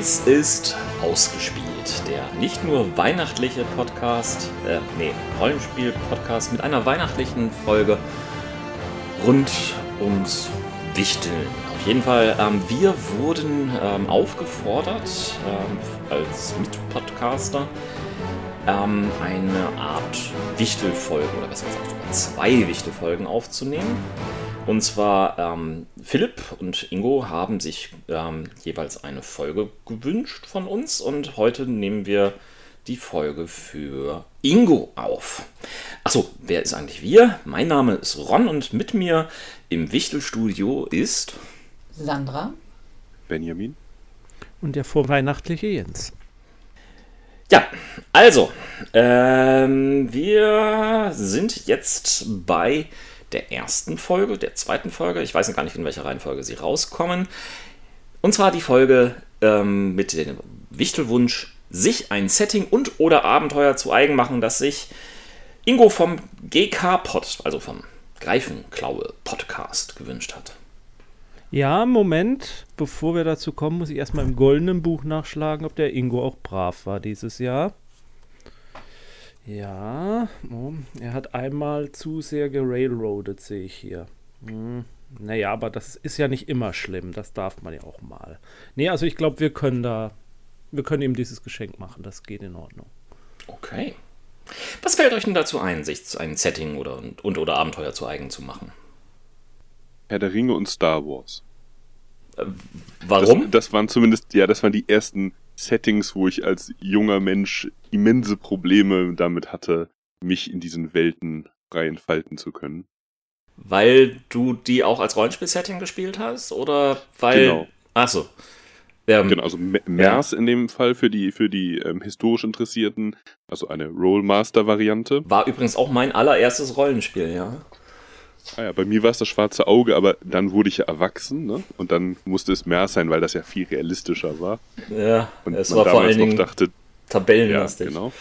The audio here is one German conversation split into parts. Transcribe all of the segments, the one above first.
Dies ist Ausgespielt, der nicht nur weihnachtliche Podcast, äh, nee, Rollenspiel-Podcast mit einer weihnachtlichen Folge rund ums Wichteln. Auf jeden Fall, ähm, wir wurden ähm, aufgefordert, ähm, als Mitpodcaster ähm, eine Art Wichtelfolge, oder besser gesagt sogar zwei Wichtelfolgen aufzunehmen. Und zwar ähm, Philipp und Ingo haben sich ähm, jeweils eine Folge gewünscht von uns und heute nehmen wir die Folge für Ingo auf. Achso, wer ist eigentlich wir? Mein Name ist Ron und mit mir im Wichtelstudio ist Sandra, Benjamin und der vorweihnachtliche Jens. Ja, also, ähm, wir sind jetzt bei der ersten Folge, der zweiten Folge. Ich weiß gar nicht, in welcher Reihenfolge sie rauskommen. Und zwar die Folge ähm, mit dem Wichtelwunsch, sich ein Setting und oder Abenteuer zu eigen machen, das sich Ingo vom GK-Pod, also vom Greifenklaue-Podcast gewünscht hat. Ja, Moment, bevor wir dazu kommen, muss ich erstmal im goldenen Buch nachschlagen, ob der Ingo auch brav war dieses Jahr. Ja, oh, er hat einmal zu sehr gerailroadet, sehe ich hier. Hm, naja, aber das ist ja nicht immer schlimm, das darf man ja auch mal. Nee, also ich glaube, wir können da, wir können ihm dieses Geschenk machen, das geht in Ordnung. Okay. Was fällt euch denn dazu ein, sich ein Setting oder, und oder Abenteuer zu eigen zu machen? Herr der Ringe und Star Wars. Äh, warum? Das, das waren zumindest, ja, das waren die ersten Settings, wo ich als junger Mensch immense Probleme damit hatte, mich in diesen Welten frei entfalten zu können. Weil du die auch als Rollenspiel-Setting gespielt hast? Oder weil. Genau. Achso. Ähm, genau, also MERS ja. in dem Fall für die, für die ähm, historisch Interessierten, also eine Rollmaster-Variante. War übrigens auch mein allererstes Rollenspiel, ja. Ah ja, bei mir war es das schwarze Auge, aber dann wurde ich ja erwachsen, ne? Und dann musste es mehr sein, weil das ja viel realistischer war. Ja, und es war vor allen Dingen dachte, tabellenlastig. Ja, genau.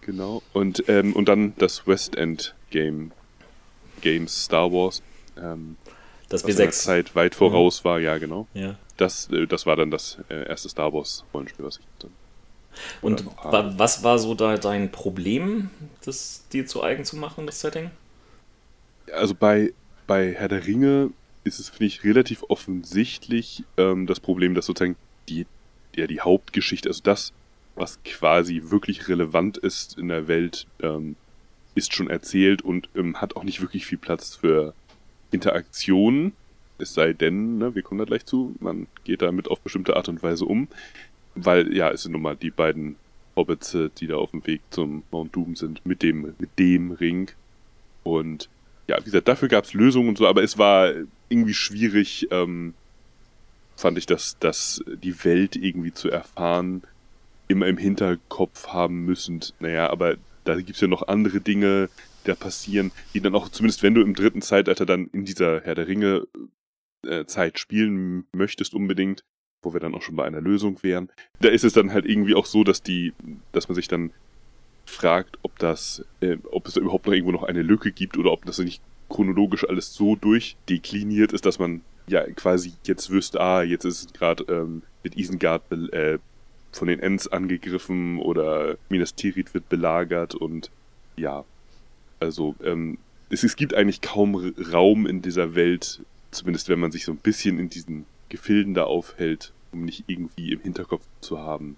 genau. Und, ähm, und dann das West End Game, Games Star Wars. Ähm, das B6. Zeit weit voraus ja. war, ja, genau. Ja. Das, äh, das war dann das äh, erste Star Wars Rollenspiel, was ich dann und was war so da dein Problem, das dir zu eigen zu machen, das Setting? Also bei, bei Herr der Ringe ist es, finde ich, relativ offensichtlich ähm, das Problem, dass sozusagen die, ja, die Hauptgeschichte, also das, was quasi wirklich relevant ist in der Welt, ähm, ist schon erzählt und ähm, hat auch nicht wirklich viel Platz für Interaktionen. Es sei denn, ne, wir kommen da gleich zu, man geht damit auf bestimmte Art und Weise um, weil ja, es sind nun mal die beiden Hobbits, die da auf dem Weg zum Mount Doom sind, mit dem, mit dem Ring. Und ja, wie gesagt, dafür gab es Lösungen und so, aber es war irgendwie schwierig, ähm, fand ich, dass, dass die Welt irgendwie zu erfahren, immer im Hinterkopf haben müssen. Naja, aber da gibt es ja noch andere Dinge, die da passieren, die dann auch, zumindest wenn du im dritten Zeitalter dann in dieser Herr der Ringe äh, Zeit spielen möchtest unbedingt, wo wir dann auch schon bei einer Lösung wären, da ist es dann halt irgendwie auch so, dass die, dass man sich dann fragt, ob das, äh, ob es da überhaupt noch irgendwo noch eine Lücke gibt oder ob das nicht chronologisch alles so durchdekliniert ist, dass man ja quasi jetzt wüsste, ah, jetzt ist gerade ähm, mit Isengard äh, von den Ents angegriffen oder Minas Tirith wird belagert und ja, also ähm, es, es gibt eigentlich kaum Raum in dieser Welt, zumindest wenn man sich so ein bisschen in diesen Gefilden da aufhält, um nicht irgendwie im Hinterkopf zu haben,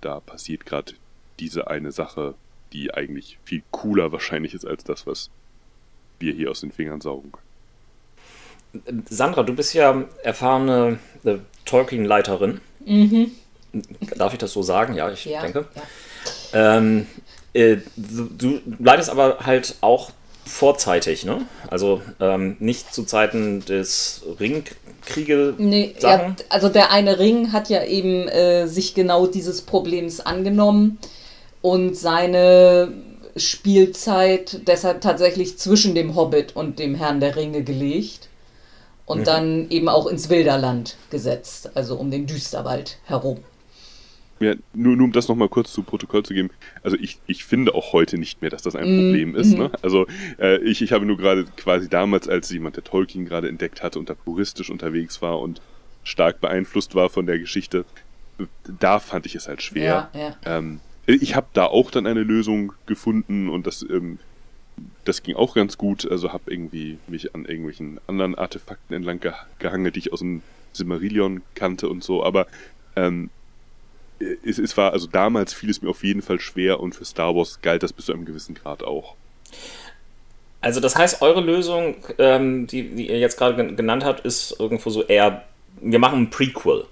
da passiert gerade diese eine Sache, die eigentlich viel cooler wahrscheinlich ist als das, was wir hier aus den Fingern saugen können. Sandra, du bist ja erfahrene äh, Tolkien-Leiterin. Mhm. Darf ich das so sagen? Ja, ich ja, denke. Ja. Ähm, äh, du, du leitest aber halt auch vorzeitig, ne? Also ähm, nicht zu Zeiten des Ringkriege. Nee, ja, also der eine Ring hat ja eben äh, sich genau dieses Problems angenommen und seine Spielzeit deshalb tatsächlich zwischen dem Hobbit und dem Herrn der Ringe gelegt und mhm. dann eben auch ins Wilderland gesetzt, also um den Düsterwald herum. Ja, nur, nur um das nochmal kurz zu Protokoll zu geben. Also ich, ich finde auch heute nicht mehr, dass das ein mhm. Problem ist. Ne? Also äh, ich, ich habe nur gerade quasi damals, als jemand der Tolkien gerade entdeckt hatte und da puristisch unterwegs war und stark beeinflusst war von der Geschichte. Da fand ich es halt schwer. Ja, ja. Ähm, ich habe da auch dann eine Lösung gefunden und das, ähm, das ging auch ganz gut. Also habe irgendwie mich an irgendwelchen anderen Artefakten entlang geh gehangen, die ich aus dem Silmarillion kannte und so. Aber ähm, es, es war, also damals fiel es mir auf jeden Fall schwer und für Star Wars galt das bis zu einem gewissen Grad auch. Also das heißt, eure Lösung, ähm, die, die ihr jetzt gerade genannt habt, ist irgendwo so eher, wir machen ein Prequel.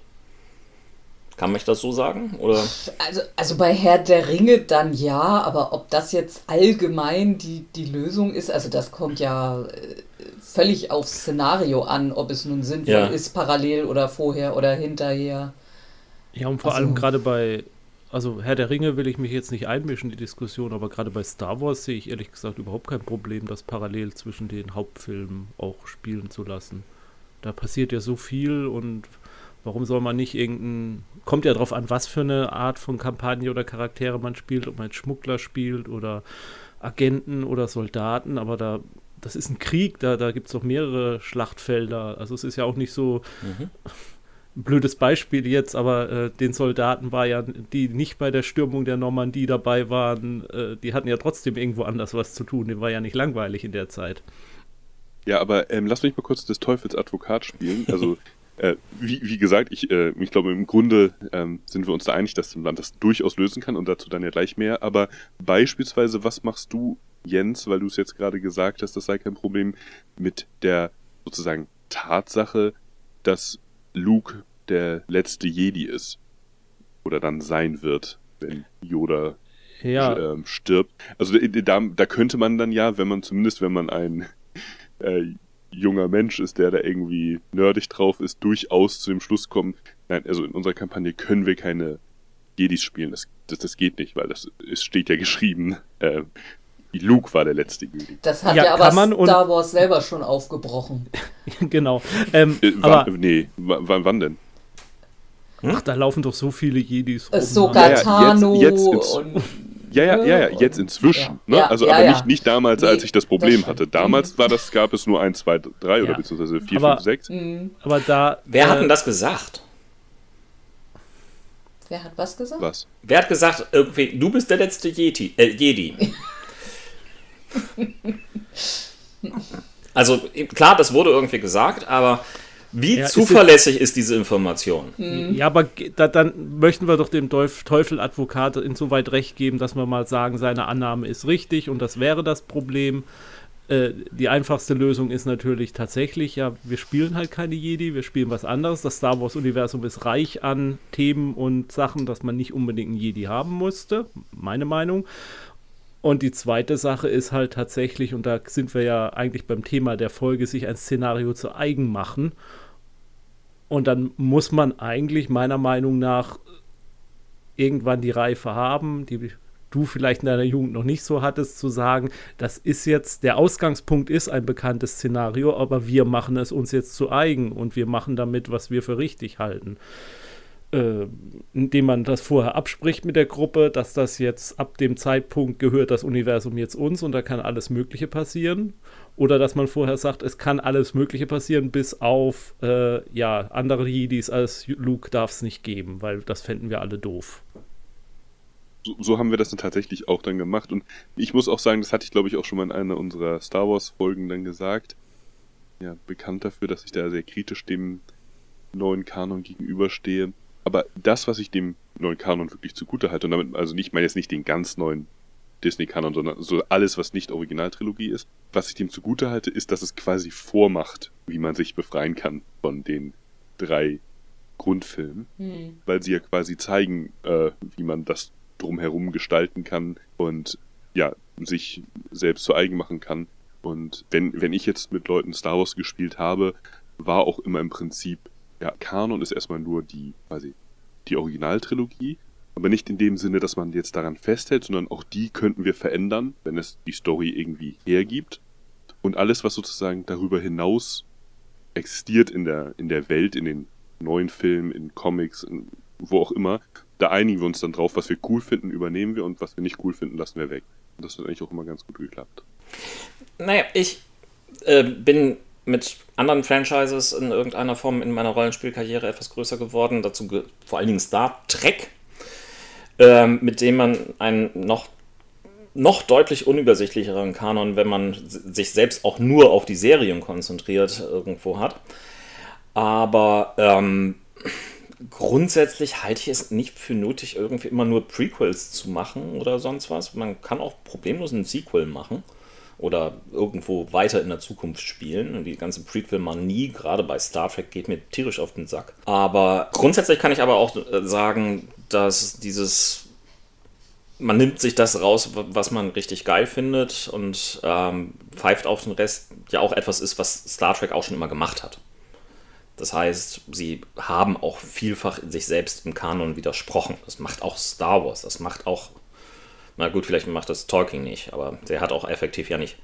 Kann man das so sagen? Oder? Also, also bei Herr der Ringe dann ja, aber ob das jetzt allgemein die, die Lösung ist, also das kommt ja äh, völlig aufs Szenario an, ob es nun sinnvoll Ja. ist, parallel oder vorher oder hinterher. Ja, und vor Also- allem gerade bei, also Herr der Ringe will ich mich jetzt nicht einmischen in die Diskussion, aber gerade bei Star Wars sehe ich ehrlich gesagt überhaupt kein Problem, das parallel zwischen den Hauptfilmen auch spielen zu lassen. Da passiert ja so viel und warum soll man nicht irgendein, kommt ja drauf an, was für eine Art von Kampagne oder Charaktere man spielt, ob man jetzt Schmuggler spielt oder Agenten oder Soldaten, aber da, das ist ein Krieg, da, da gibt es doch mehrere Schlachtfelder. Also es ist ja auch nicht so, Mhm. ein blödes Beispiel jetzt, aber äh, den Soldaten war ja, die nicht bei der Stürmung der Normandie dabei waren, äh, die hatten ja trotzdem irgendwo anders was zu tun. Dem war ja nicht langweilig in der Zeit. Ja, aber ähm, lass mich mal kurz des Teufels Advokat spielen. Also, äh, wie, wie gesagt, ich, äh, ich glaube, im Grunde ähm, sind wir uns da einig, dass man das durchaus lösen kann und dazu dann ja gleich mehr. Aber beispielsweise, was machst du, Jens, weil du es jetzt gerade gesagt hast, das sei kein Problem, mit der sozusagen Tatsache, dass Luke der letzte Jedi ist? Oder dann sein wird, wenn Yoda Ja, ähm, stirbt. Also da, da, da könnte man dann ja, wenn man zumindest, wenn man ein äh, junger Mensch ist, der da irgendwie nerdig drauf ist, durchaus zu dem Schluss kommen, nein, also in unserer Kampagne können wir keine Jedis spielen. Das, das, das geht nicht, weil das es steht ja geschrieben, äh, Luke war der letzte Jedi. Das hat Ja, ja, aber Star Wars selber schon aufgebrochen. genau. Ähm, Äh, aber wann, nee, w- wann, wann denn? ach, da laufen doch so viele Jedis rum. Sogar Ja, ja, Tano jetzt- jetzt und Ja, ja, ja, ja, jetzt inzwischen. ja, ne? ja, also ja, aber ja. nicht, nicht damals, Nee, als ich das Problem das hatte. Damals war das, gab es nur 1, 2, 3 oder Ja. beziehungsweise 4, Aber- 5, 6. Mhm. Aber da. Wer hat äh, denn das gesagt? Wer hat was gesagt? Was? Wer hat gesagt, irgendwie, du bist der letzte Yeti, äh, Jedi? also klar, das wurde irgendwie gesagt, aber wie Ja, ist zuverlässig ist, diese Information? Ja, aber da, dann möchten wir doch dem Teuf- Teufel-Advokat insoweit recht geben, dass wir mal sagen, seine Annahme ist richtig und das wäre das Problem. Äh, die einfachste Lösung ist natürlich tatsächlich, ja, wir spielen halt keine Jedi, wir spielen was anderes. Das Star Wars-Universum ist reich an Themen und Sachen, dass man nicht unbedingt einen Jedi haben musste, meine Meinung. Und die zweite Sache ist halt tatsächlich, und da sind wir ja eigentlich beim Thema der Folge, sich ein Szenario zu eigen machen. Und dann muss man eigentlich meiner Meinung nach irgendwann die Reife haben, die du vielleicht in deiner Jugend noch nicht so hattest, zu sagen, das ist jetzt, der Ausgangspunkt ist ein bekanntes Szenario, aber wir machen es uns jetzt zu eigen und wir machen damit, was wir für richtig halten. Äh, indem man das vorher abspricht mit der Gruppe, dass das jetzt ab dem Zeitpunkt gehört das Universum jetzt uns und da kann alles Mögliche passieren. Oder dass man vorher sagt, es kann alles Mögliche passieren, bis auf äh, ja, andere Jedis als Luke darf es nicht geben, weil das fänden wir alle doof. so, so haben wir das dann tatsächlich auch dann gemacht. Und ich muss auch sagen, das hatte ich glaube ich auch schon mal in einer unserer Star Wars Folgen dann gesagt. Ja, bekannt dafür, dass ich da sehr kritisch dem neuen Kanon gegenüberstehe. Aber das, was ich dem neuen Kanon wirklich zugute halte, und damit, also nicht, ich meine jetzt nicht den ganz neuen Disney-Kanon, sondern so alles, was nicht Originaltrilogie ist, was ich dem zugute halte, ist, dass es quasi vormacht, wie man sich befreien kann von den drei Grundfilmen Hm. weil sie ja quasi zeigen, äh, wie man das drumherum gestalten kann und ja, sich selbst zu eigen machen kann. Und wenn, wenn ich jetzt mit Leuten Star Wars gespielt habe, war auch immer im Prinzip, ja, Kanon ist erstmal nur die, quasi, die Originaltrilogie, aber nicht in dem Sinne, dass man jetzt daran festhält, sondern auch die könnten wir verändern, wenn es die Story irgendwie hergibt. Und alles, was sozusagen darüber hinaus existiert in der, in der Welt, in den neuen Filmen, in Comics, in, wo auch immer, da einigen wir uns dann drauf, was wir cool finden, übernehmen wir und was wir nicht cool finden, lassen wir weg. Und das hat eigentlich auch immer ganz gut geklappt. Naja, ich äh, bin mit anderen Franchises in irgendeiner Form in meiner Rollenspielkarriere etwas größer geworden. Dazu vor allen Dingen Star Trek, ähm, mit dem man einen noch, noch deutlich unübersichtlicheren Kanon, wenn man sich selbst auch nur auf die Serien konzentriert, irgendwo hat. Aber ähm, grundsätzlich halte ich es nicht für nötig, irgendwie immer nur Prequels zu machen oder sonst was. Man kann auch problemlos ein Sequel machen oder irgendwo weiter in der Zukunft spielen. Und die ganze Prequel-Manie, gerade bei Star Trek, geht mir tierisch auf den Sack. Aber grundsätzlich kann ich aber auch äh, sagen, dass dieses man nimmt sich das raus, was man richtig geil findet und ähm, pfeift auf den Rest ja auch etwas ist, was Star Trek auch schon immer gemacht hat. Das heißt, sie haben auch vielfach in sich selbst im Kanon widersprochen. Das macht auch Star Wars, das macht auch na gut, vielleicht macht das Tolkien nicht, aber der hat auch effektiv ja nicht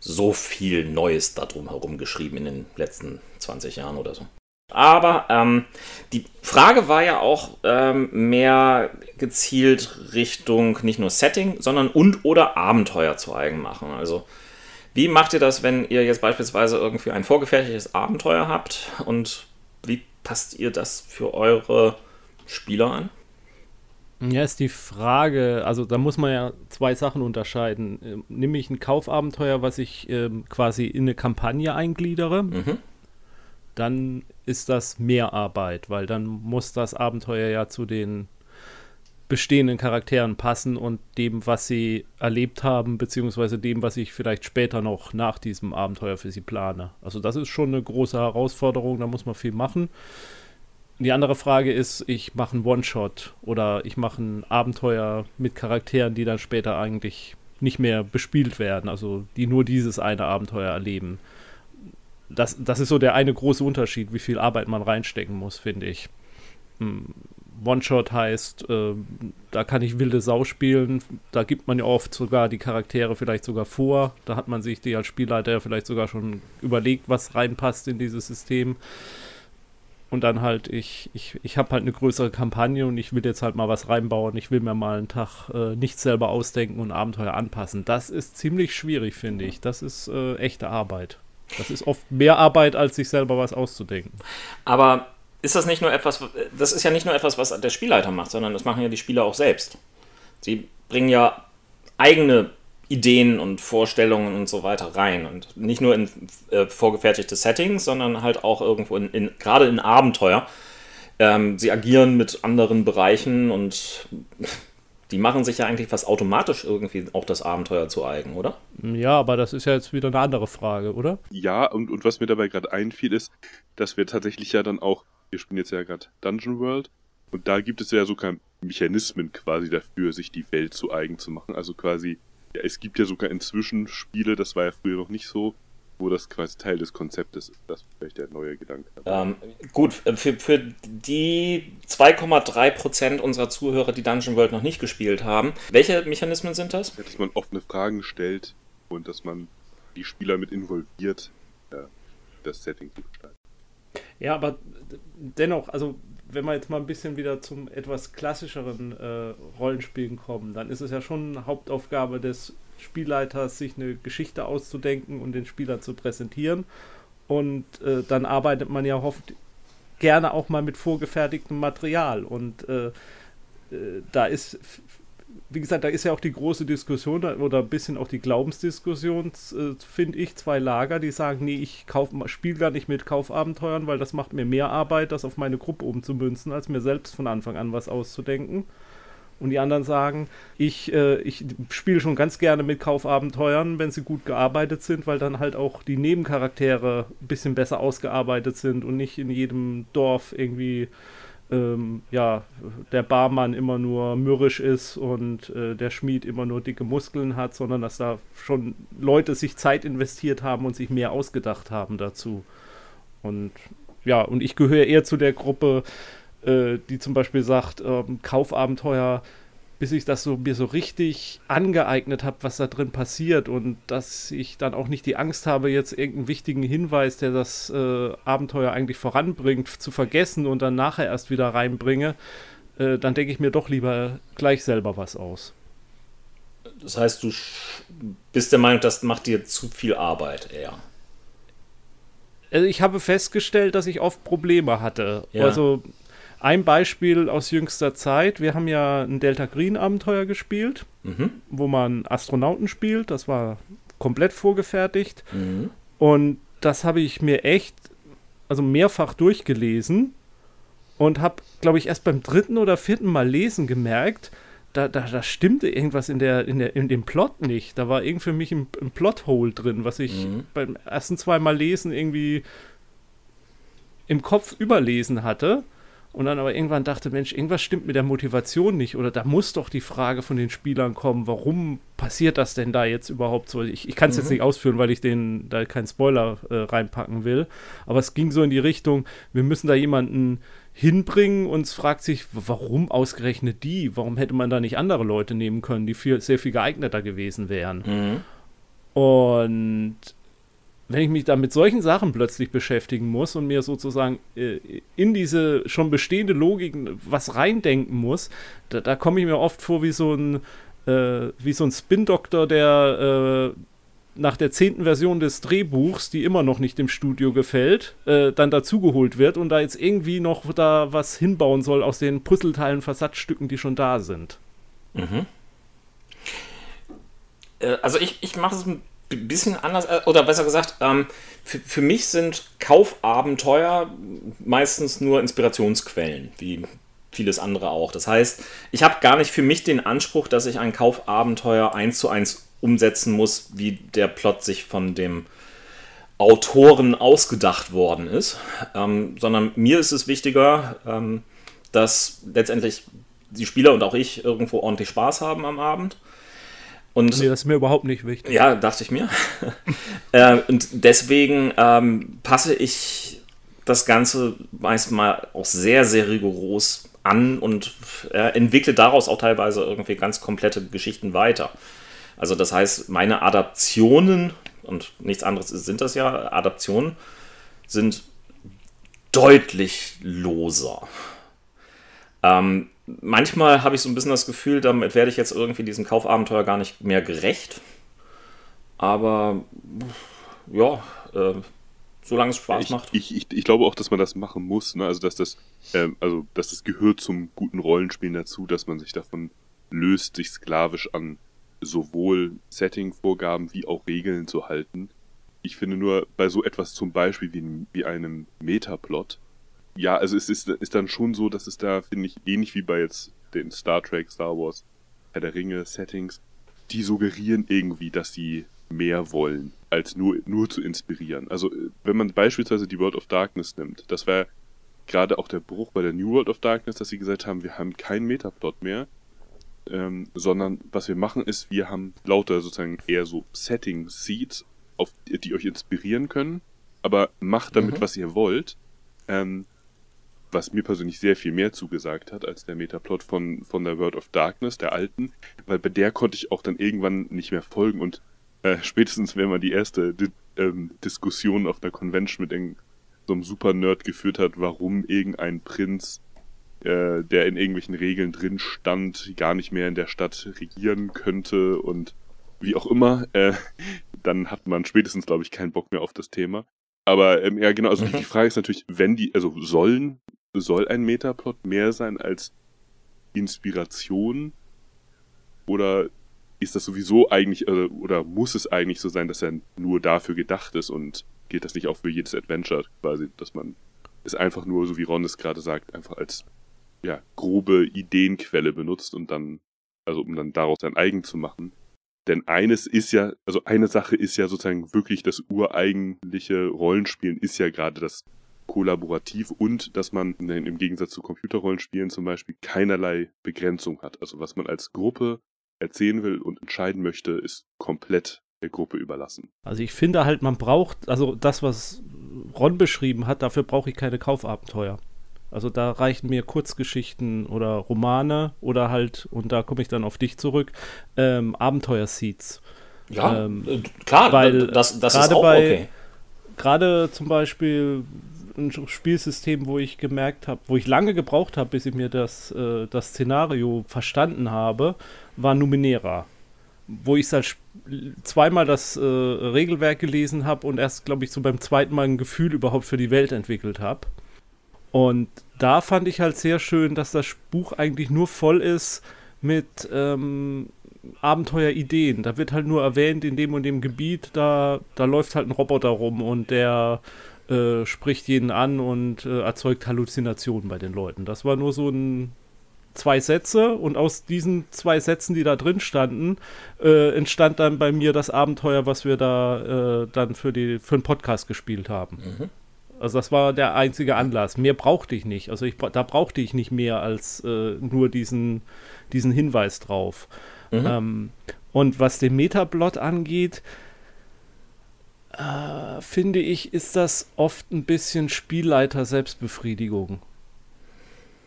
so viel Neues darum herum geschrieben in den letzten 20 Jahren oder so. Aber ähm, die Frage war ja auch ähm, mehr gezielt Richtung nicht nur Setting, sondern und oder Abenteuer zu eigen machen. Also wie macht ihr das, wenn ihr jetzt beispielsweise irgendwie ein vorgefertigtes Abenteuer habt und wie passt ihr das für eure Spieler an? Ja, ist die Frage, also da muss man ja zwei Sachen unterscheiden. Ähm, Nehme ich ein Kaufabenteuer, was ich ähm, quasi in eine Kampagne eingliedere, mhm. dann ist das mehr Arbeit, weil dann muss das Abenteuer ja zu den bestehenden Charakteren passen und dem, was sie erlebt haben, beziehungsweise dem, was ich vielleicht später noch nach diesem Abenteuer für sie plane. Also das ist schon eine große Herausforderung, da muss man viel machen. Die andere Frage ist, ich mache einen One-Shot oder ich mache ein Abenteuer mit Charakteren, die dann später eigentlich nicht mehr bespielt werden, also die nur dieses eine Abenteuer erleben. Das, das ist so der eine große Unterschied, wie viel Arbeit man reinstecken muss, finde ich. Hm, One-Shot heißt, äh, da kann ich wilde Sau spielen. Da gibt man ja oft sogar die Charaktere vielleicht sogar vor. Da hat man sich die als Spielleiter vielleicht sogar schon überlegt, was reinpasst in dieses System und dann halt, ich, ich, ich habe halt eine größere Kampagne und ich will jetzt halt mal was reinbauen. Ich will mir mal einen Tag äh, nichts selber ausdenken und Abenteuer anpassen. Das ist ziemlich schwierig, finde ich. Das ist äh, echte Arbeit. Das ist oft mehr Arbeit, als sich selber was auszudenken. Aber ist das nicht nur etwas, das ist ja nicht nur etwas, was der Spielleiter macht, sondern das machen ja die Spieler auch selbst. Sie bringen ja eigene Ideen und Vorstellungen und so weiter rein. Und nicht nur in äh, vorgefertigte Settings, sondern halt auch irgendwo in, in gerade in Abenteuer. Ähm, sie agieren mit anderen Bereichen und die machen sich ja eigentlich fast automatisch irgendwie auch das Abenteuer zu eigen, oder? Ja, aber das ist ja jetzt wieder eine andere Frage, oder? Ja, und, und was mir dabei gerade einfiel, ist, dass wir tatsächlich ja dann auch, wir spielen jetzt ja gerade Dungeon World, und da gibt es ja sogar Mechanismen quasi dafür, sich die Welt zu eigen zu machen. Also quasi es gibt ja sogar inzwischen Spiele, das war ja früher noch nicht so, wo das quasi Teil des Konzeptes ist. Das ist vielleicht der neue Gedanke. Ähm, gut, äh, für, für die 2,3% unserer Zuhörer, die Dungeon World noch nicht gespielt haben, welche Mechanismen sind das? Dass man offene Fragen stellt und dass man die Spieler mit involviert, ja, das Setting zu gestalten. Ja, aber dennoch, also wenn wir jetzt mal ein bisschen wieder zum etwas klassischeren äh, Rollenspielen kommen, dann ist es ja schon Hauptaufgabe des Spielleiters, sich eine Geschichte auszudenken und den Spieler zu präsentieren. Und äh, dann arbeitet man ja oft gerne auch mal mit vorgefertigtem Material. Und äh, äh da ist wie gesagt, da ist ja auch die große Diskussion oder ein bisschen auch die Glaubensdiskussion, äh, finde ich, zwei Lager, die sagen, nee, ich spiele gar nicht mit Kaufabenteuern, weil das macht mir mehr Arbeit, das auf meine Gruppe umzumünzen, als mir selbst von Anfang an was auszudenken. Und die anderen sagen, ich, äh, ich spiele schon ganz gerne mit Kaufabenteuern, wenn sie gut gearbeitet sind, weil dann halt auch die Nebencharaktere ein bisschen besser ausgearbeitet sind und nicht in jedem Dorf irgendwie ähm, ja, der Barmann immer nur mürrisch ist und äh, der Schmied immer nur dicke Muskeln hat, sondern dass da schon Leute sich Zeit investiert haben und sich mehr ausgedacht haben dazu. Und ja, und ich gehöre eher zu der Gruppe, äh, die zum Beispiel sagt, ähm, Kaufabenteuer bis ich das so mir so richtig angeeignet habe, was da drin passiert und dass ich dann auch nicht die Angst habe, jetzt irgendeinen wichtigen Hinweis, der das äh, Abenteuer eigentlich voranbringt, zu vergessen und dann nachher erst wieder reinbringe, äh, dann denke ich mir doch lieber gleich selber was aus. Das heißt, du bist der Meinung, das macht dir zu viel Arbeit eher. Also ich habe festgestellt, dass ich oft Probleme hatte. Ja. Also ein Beispiel aus jüngster Zeit. Wir haben ja ein Delta Green Abenteuer gespielt, Mhm. wo man Astronauten spielt. Das war komplett vorgefertigt. Mhm. Und das habe ich mir echt, also mehrfach durchgelesen und habe, glaube ich, erst beim dritten oder vierten Mal lesen gemerkt, da, da, da stimmte irgendwas in, der, in, der, in dem Plot nicht. Da war irgendwie für mich ein, ein Plothole drin, was ich Mhm. beim ersten zweimal Lesen irgendwie im Kopf überlesen hatte. Und dann aber irgendwann dachte, Mensch, irgendwas stimmt mit der Motivation nicht. Oder da muss doch die Frage von den Spielern kommen, warum passiert das denn da jetzt überhaupt so? Ich, ich kann es jetzt nicht ausführen, weil ich den da keinen Spoiler äh, reinpacken will. Aber es ging so in die Richtung, wir müssen da jemanden hinbringen und es fragt sich, warum ausgerechnet die? Warum hätte man da nicht andere Leute nehmen können, die viel, sehr viel geeigneter gewesen wären? Mhm. Und wenn ich mich da mit solchen Sachen plötzlich beschäftigen muss und mir sozusagen äh, in diese schon bestehende Logik was reindenken muss, da, da komme ich mir oft vor wie so ein, äh, wie so ein Spin-Doktor, der äh, nach der zehnten Version des Drehbuchs, die immer noch nicht im Studio gefällt, äh, dann dazugeholt wird und da jetzt irgendwie noch da was hinbauen soll aus den Puzzleteilen, Versatzstücken, die schon da sind. Mhm. Äh, Also ich, ich mache es ein b- bisschen anders, äh, oder besser gesagt, ähm, für, für mich sind Kaufabenteuer meistens nur Inspirationsquellen, wie vieles andere auch. Das heißt, ich habe gar nicht für mich den Anspruch, dass ich ein Kaufabenteuer eins zu eins umsetzen muss, wie der Plot sich von dem Autoren ausgedacht worden ist, ähm, sondern mir ist es wichtiger, ähm, dass letztendlich die Spieler und auch ich irgendwo ordentlich Spaß haben am Abend. Und Nee, das ist mir überhaupt nicht wichtig. ja, dachte ich mir. äh, und deswegen ähm, passe ich das Ganze meist mal auch sehr, sehr rigoros an und äh, entwickle daraus auch teilweise irgendwie ganz komplette Geschichten weiter. Also das heißt, meine Adaptionen, und nichts anderes sind das ja, Adaptionen sind deutlich loser. Ähm, manchmal habe ich so ein bisschen das Gefühl, damit werde ich jetzt irgendwie diesem Kaufabenteuer gar nicht mehr gerecht. Aber ja, äh, solange es Spaß ich, macht. Ich, ich, ich glaube auch, dass man das machen muss. Ne? Also dass das, ähm, also dass das gehört zum guten Rollenspielen dazu, dass man sich davon löst, sich sklavisch an sowohl Setting-Vorgaben wie auch Regeln zu halten. Ich finde nur bei so etwas zum Beispiel wie, wie einem Metaplot, ja, also es ist, ist dann schon so, dass es da, finde ich, ähnlich wie bei jetzt den Star Trek, Star Wars, Herr der Ringe Settings, die suggerieren irgendwie, dass sie mehr wollen, als nur, nur zu inspirieren. Also, wenn man beispielsweise die World of Darkness nimmt, das war gerade auch der Bruch bei der New World of Darkness, dass sie gesagt haben, wir haben keinen Metaplot mehr, ähm, sondern was wir machen ist, wir haben lauter sozusagen eher so Setting Seeds, auf die, die euch inspirieren können, aber macht damit, Mhm. was ihr wollt. Ähm, was mir persönlich sehr viel mehr zugesagt hat als der Metaplot von, von der World of Darkness, der alten, weil bei der konnte ich auch dann irgendwann nicht mehr folgen und äh, spätestens, wenn man die erste Di ähm, Diskussion auf einer Convention mit irgend- so einem Super-Nerd geführt hat, warum irgendein Prinz, äh, der in irgendwelchen Regeln drin stand, gar nicht mehr in der Stadt regieren könnte und wie auch immer, äh, dann hat man spätestens, glaube ich, keinen Bock mehr auf das Thema. Aber ähm, ja, genau, also die, Mhm. die Frage ist natürlich, wenn die, also sollen, soll ein Metaplot mehr sein als Inspiration? Oder ist das sowieso eigentlich, äh, oder muss es eigentlich so sein, dass er nur dafür gedacht ist und gilt das nicht auch für jedes Adventure quasi, dass man es einfach nur, so wie Ron es gerade sagt, einfach als ja, grobe Ideenquelle benutzt und dann, also um dann daraus sein eigen zu machen. Denn eines ist ja, also eine Sache ist ja sozusagen wirklich das ureigentliche Rollenspielen ist ja gerade das kollaborativ und dass man im Gegensatz zu Computerrollenspielen zum Beispiel keinerlei Begrenzung hat. Also was man als Gruppe erzählen will und entscheiden möchte, ist komplett der Gruppe überlassen. Also ich finde halt, man braucht, also das, was Ron beschrieben hat, dafür brauche ich keine Kaufabenteuer. Also da reichen mir Kurzgeschichten oder Romane oder halt, und da komme ich dann auf dich zurück, ähm, Abenteuer-Seeds. ja, ähm, äh, klar, weil das, das ist gerade auch bei- okay. Gerade zum Beispiel ein Spielsystem, wo ich gemerkt habe, wo ich lange gebraucht habe, bis ich mir das, äh, das Szenario verstanden habe, war Numenera. wo ich halt zweimal das äh, Regelwerk gelesen habe und erst, glaube ich, so beim zweiten Mal ein Gefühl überhaupt für die Welt entwickelt habe. Und da fand ich halt sehr schön, dass das Buch eigentlich nur voll ist mit ähm, Abenteuerideen. Da wird halt nur erwähnt, in dem und dem Gebiet, da, da läuft halt ein Roboter rum und der äh, spricht jeden an und äh, erzeugt Halluzinationen bei den Leuten. Das war nur so ein zwei Sätze und aus diesen zwei Sätzen, die da drin standen, äh, entstand dann bei mir das Abenteuer, was wir da äh, dann für, die, für den Podcast gespielt haben. Mhm. Also das war der einzige Anlass. Mehr brauchte ich nicht. Also ich, da brauchte ich nicht mehr als äh, nur diesen, diesen Hinweis drauf. Mhm. Ähm, und was den Metablot angeht, äh, finde ich, ist das oft ein bisschen Spielleiter Selbstbefriedigung.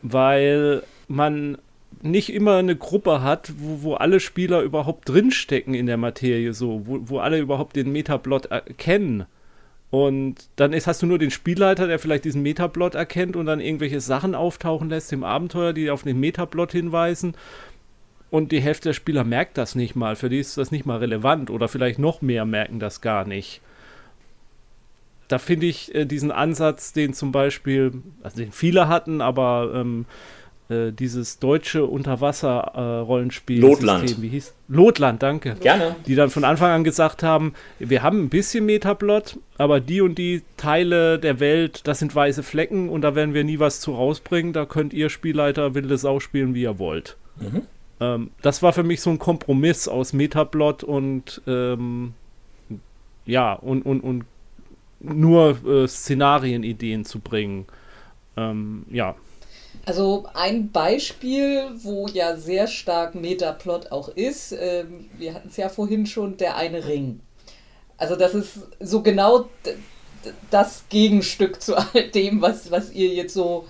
Weil man nicht immer eine Gruppe hat, wo, wo alle Spieler überhaupt drinstecken in der Materie, so, wo, wo alle überhaupt den Metablot erkennen. Und dann ist, hast du nur den Spielleiter, der vielleicht diesen Metablot erkennt und dann irgendwelche Sachen auftauchen lässt im Abenteuer, die auf den Metablot hinweisen. Und die Hälfte der Spieler merkt das nicht mal. Für die ist das nicht mal relevant. Oder vielleicht noch mehr merken das gar nicht. Da finde ich äh, diesen Ansatz, den zum Beispiel, also den viele hatten, aber ähm, äh, dieses deutsche Unterwasser-Rollenspiel. Äh, Lotland. Wie hieß? Lotland, danke. Gerne. Die dann von Anfang an gesagt haben, wir haben ein bisschen Metaplot, aber die und die Teile der Welt, das sind weiße Flecken und da werden wir nie was zu rausbringen. Da könnt ihr Spielleiter wilde Sau spielen, wie ihr wollt. Mhm. Ähm, das war für mich so ein Kompromiss aus Metaplot und ähm, ja, und, und, und nur äh, Szenarienideen zu bringen. Ähm, ja, also ein Beispiel, wo ja sehr stark Metaplot auch ist, äh, wir hatten es ja vorhin schon, der eine Ring. Also das ist so genau das Gegenstück zu all dem, was, was ihr jetzt so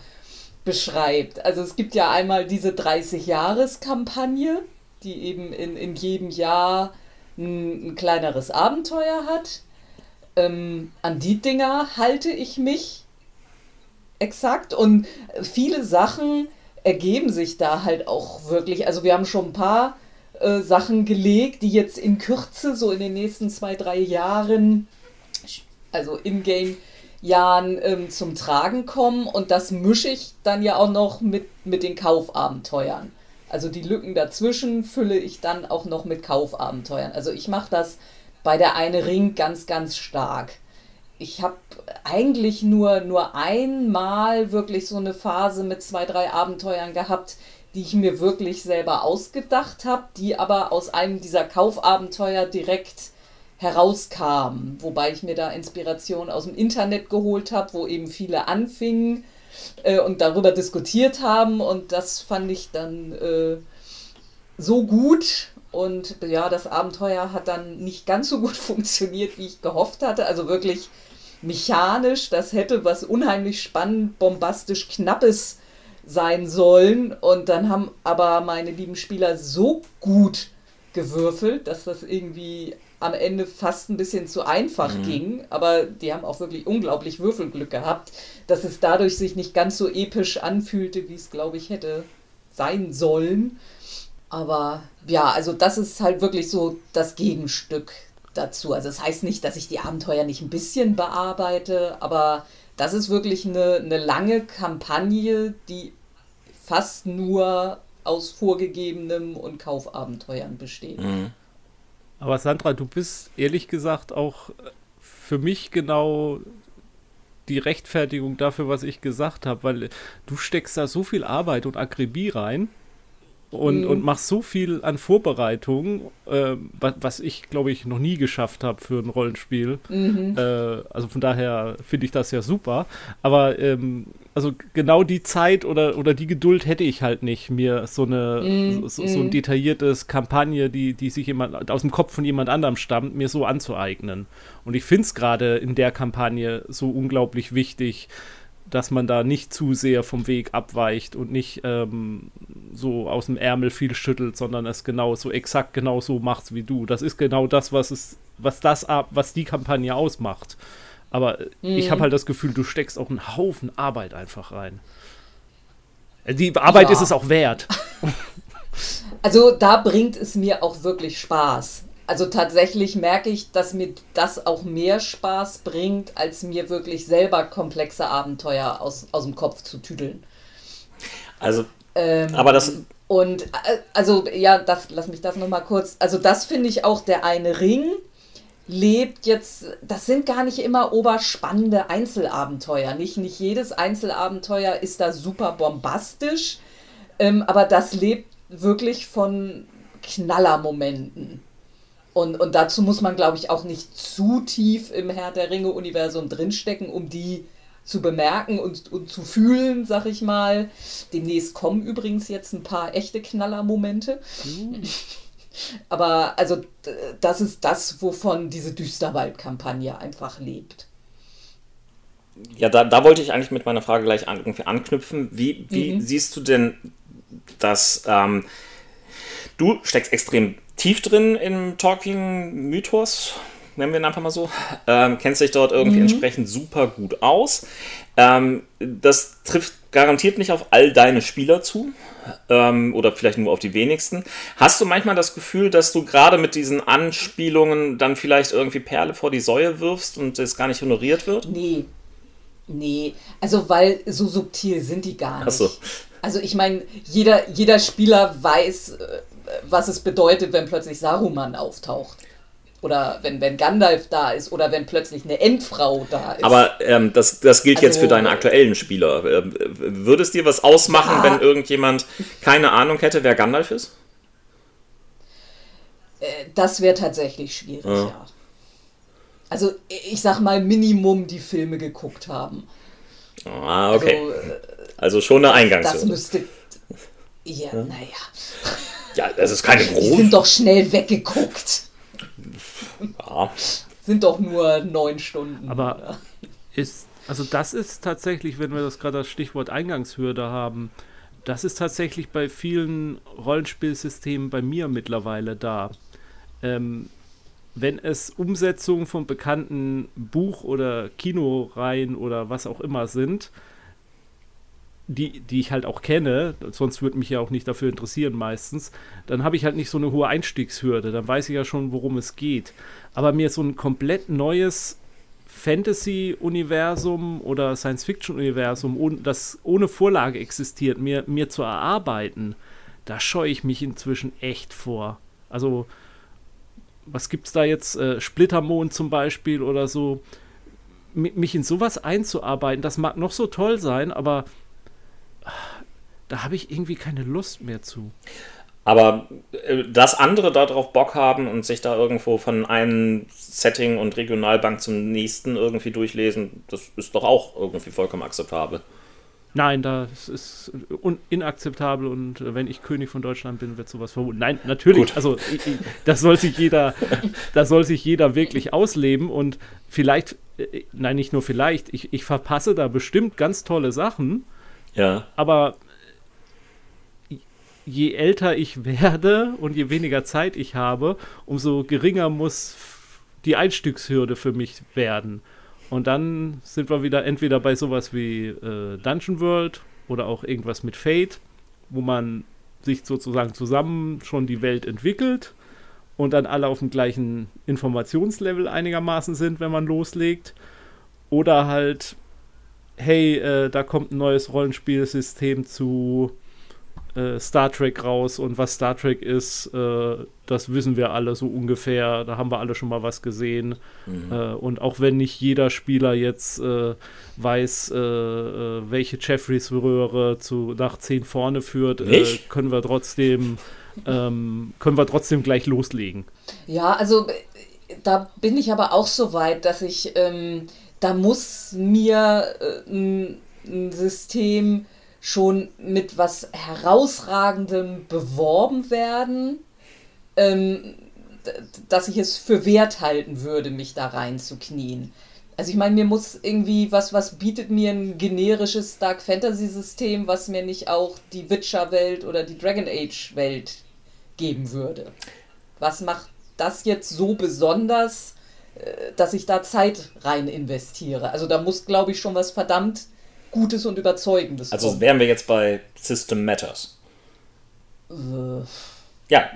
beschreibt. Also es gibt ja einmal diese 30-Jahres-Kampagne, die eben in, in jedem Jahr ein, ein kleineres Abenteuer hat. Ähm, an die Dinger halte ich mich Exakt. Und viele Sachen ergeben sich da halt auch wirklich. Also wir haben schon ein paar äh, Sachen gelegt, die jetzt in Kürze, so in den nächsten zwei, drei Jahren, also in-game Jahren ähm, zum Tragen kommen. Und das mische ich dann ja auch noch mit, mit den Kaufabenteuern. Also die Lücken dazwischen fülle ich dann auch noch mit Kaufabenteuern. Also ich mache das bei der eine Ring ganz, ganz stark ich habe eigentlich nur, nur einmal wirklich so eine Phase mit zwei, drei Abenteuern gehabt, die ich mir wirklich selber ausgedacht habe, die aber aus einem dieser Kaufabenteuer direkt herauskamen. Wobei ich mir da Inspiration aus dem Internet geholt habe, wo eben viele anfingen äh, und darüber diskutiert haben. Und das fand ich dann äh, so gut. Und ja, das Abenteuer hat dann nicht ganz so gut funktioniert, wie ich gehofft hatte. Also wirklich mechanisch, das hätte was unheimlich spannend, bombastisch Knappes sein sollen. Und dann haben aber meine lieben Spieler so gut gewürfelt, dass das irgendwie am Ende fast ein bisschen zu einfach mhm. ging. Aber die haben auch wirklich unglaublich Würfelglück gehabt, dass es dadurch sich nicht ganz so episch anfühlte, wie es, glaube ich, hätte sein sollen. Aber ja, also das ist halt wirklich so das Gegenstück dazu. Also das heißt nicht, dass ich die Abenteuer nicht ein bisschen bearbeite, aber das ist wirklich eine, eine lange Kampagne, die fast nur aus vorgegebenem und Kaufabenteuern besteht. Mhm. Aber Sandra, du bist ehrlich gesagt auch für mich genau die Rechtfertigung dafür, was ich gesagt habe, weil du steckst da so viel Arbeit und Akribie rein und, mhm. und machst so viel an Vorbereitung, äh, was, was, ich, glaube ich, noch nie geschafft habe für ein Rollenspiel. Mhm. Äh, also von daher finde ich das ja super. Aber ähm, also genau die Zeit oder, oder die Geduld hätte ich halt nicht, mir so eine mhm. so, so, ein mhm. detailliertes Kampagne, die, die sich jemand aus dem Kopf von jemand anderem stammt, mir so anzueignen. Und ich finde es gerade in der Kampagne so unglaublich wichtig, dass man da nicht zu sehr vom Weg abweicht und nicht ähm, so aus dem Ärmel viel schüttelt, sondern es genau so exakt genau so macht wie du. Das ist genau das, was es, was das was die Kampagne ausmacht. Aber mhm. ich habe halt das Gefühl, du steckst auch einen Haufen Arbeit einfach rein. Die Arbeit ja. ist es auch wert. Also da bringt es mir auch wirklich Spaß. Also tatsächlich merke ich, dass mir das auch mehr Spaß bringt, als mir wirklich selber komplexe Abenteuer aus, aus dem Kopf zu tüdeln. Also, Ähm, aber das, Und äh, also, ja, das, lass mich das nochmal kurz. Also, das finde ich auch, der eine Ring lebt jetzt, das sind gar nicht immer oberspannende Einzelabenteuer. Nicht, nicht jedes Einzelabenteuer ist da super bombastisch, ähm, aber das lebt wirklich von Knallermomenten. Und, und dazu muss man, glaube ich, auch nicht zu tief im Herr der Ringe-Universum drinstecken, um die zu bemerken und, und zu fühlen, sag ich mal. Demnächst kommen übrigens jetzt ein paar echte Knallermomente. Aber also das ist das, wovon diese Düsterwald-Kampagne einfach lebt. ja, da, da wollte ich eigentlich mit meiner Frage gleich an, irgendwie anknüpfen. Wie, wie Mhm. siehst du denn, dass ähm, du steckst extrem tief drin im Talking-Mythos, nennen wir ihn einfach mal so, ähm, kennst dich dort irgendwie entsprechend super gut aus. Ähm, das trifft garantiert nicht auf all deine Spieler zu ähm, oder vielleicht nur auf die wenigsten. Hast du manchmal das Gefühl, dass du gerade mit diesen Anspielungen dann vielleicht irgendwie Perle vor die Säue wirfst und es gar nicht honoriert wird? Nee. Nee, also weil so subtil sind die gar nicht. Ach so. Also ich meine, jeder, jeder Spieler weiß, äh, was es bedeutet, wenn plötzlich Saruman auftaucht. Oder wenn, wenn Gandalf da ist oder wenn plötzlich eine Endfrau da ist. Aber ähm, das, das gilt jetzt Also- für deine aktuellen Spieler. Ähm, würde es dir was ausmachen, Ja. wenn irgendjemand keine Ahnung hätte, wer Gandalf ist? Äh, das wäre tatsächlich schwierig, Ja. ja. Also ich sag mal Minimum die Filme geguckt haben. Ah, okay. Also, äh, Also, schon eine das Eingangshürde. müsste. Ja, naja. Ja, das ist keine Die große. sind doch schnell weggeguckt. Ja. Sind doch nur neun Stunden. Aber ist, also das ist tatsächlich, wenn wir das gerade das Stichwort Eingangshürde haben, das ist tatsächlich bei vielen Rollenspielsystemen bei mir mittlerweile da. Ähm, wenn es Umsetzungen von bekannten Buch- oder Kinoreihen oder was auch immer sind, die, die ich halt auch kenne, sonst würde mich ja auch nicht dafür interessieren meistens, dann habe ich halt nicht so eine hohe Einstiegshürde, dann weiß ich ja schon, worum es geht. Aber mir so ein komplett neues Fantasy-Universum oder Science-Fiction-Universum, das ohne Vorlage existiert, mir, mir zu erarbeiten, da scheue ich mich inzwischen echt vor. Also, was gibt's da jetzt? Äh, Splittermond zum Beispiel oder so. Mi- mich in sowas einzuarbeiten, das mag noch so toll sein, aber da habe ich irgendwie keine Lust mehr zu. Aber äh, dass andere darauf Bock haben und sich da irgendwo von einem Setting und Regionalbank zum nächsten irgendwie durchlesen, das ist doch auch irgendwie vollkommen akzeptabel. Nein, das ist inakzeptabel und äh, wenn ich König von Deutschland bin, wird sowas verboten. Nein, natürlich. Gut. Also ich, ich, das soll sich jeder, das soll sich jeder wirklich ausleben und vielleicht, äh, nein, nicht nur vielleicht, ich, ich verpasse da bestimmt ganz tolle Sachen, Ja. aber je älter ich werde und je weniger Zeit ich habe, umso geringer muss die Einstiegshürde für mich werden. Und dann sind wir wieder entweder bei sowas wie äh, Dungeon World oder auch irgendwas mit Fate, wo man sich sozusagen zusammen schon die Welt entwickelt und dann alle auf dem gleichen Informationslevel einigermaßen sind, wenn man loslegt. Oder halt, hey, äh, da kommt ein neues Rollenspielsystem zu äh, Star Trek raus und was Star Trek ist, äh, das wissen wir alle so ungefähr. Da haben wir alle schon mal was gesehen. Äh, und auch wenn nicht jeder Spieler jetzt äh, weiß, äh, welche Jeffreys-Röhre zu nach 10 vorne führt, äh, können wir trotzdem ähm, können wir trotzdem gleich loslegen. Ja, also da bin ich aber auch so weit, dass ich, ähm, da muss mir äh, ein, ein System schon mit was herausragendem beworben werden, ähm, dass ich es für wert halten würde, mich da reinzuknien. Also ich meine, mir muss irgendwie, was, was bietet mir ein generisches Dark Fantasy System, was mir nicht auch die Witcher-Welt oder die Dragon Age-Welt geben würde? Was macht das jetzt so besonders, dass ich da Zeit rein investiere? Also da muss, glaube ich, schon was verdammt Gutes und Überzeugendes Also kommen. wären wir jetzt bei System Matters. Äh, Ja.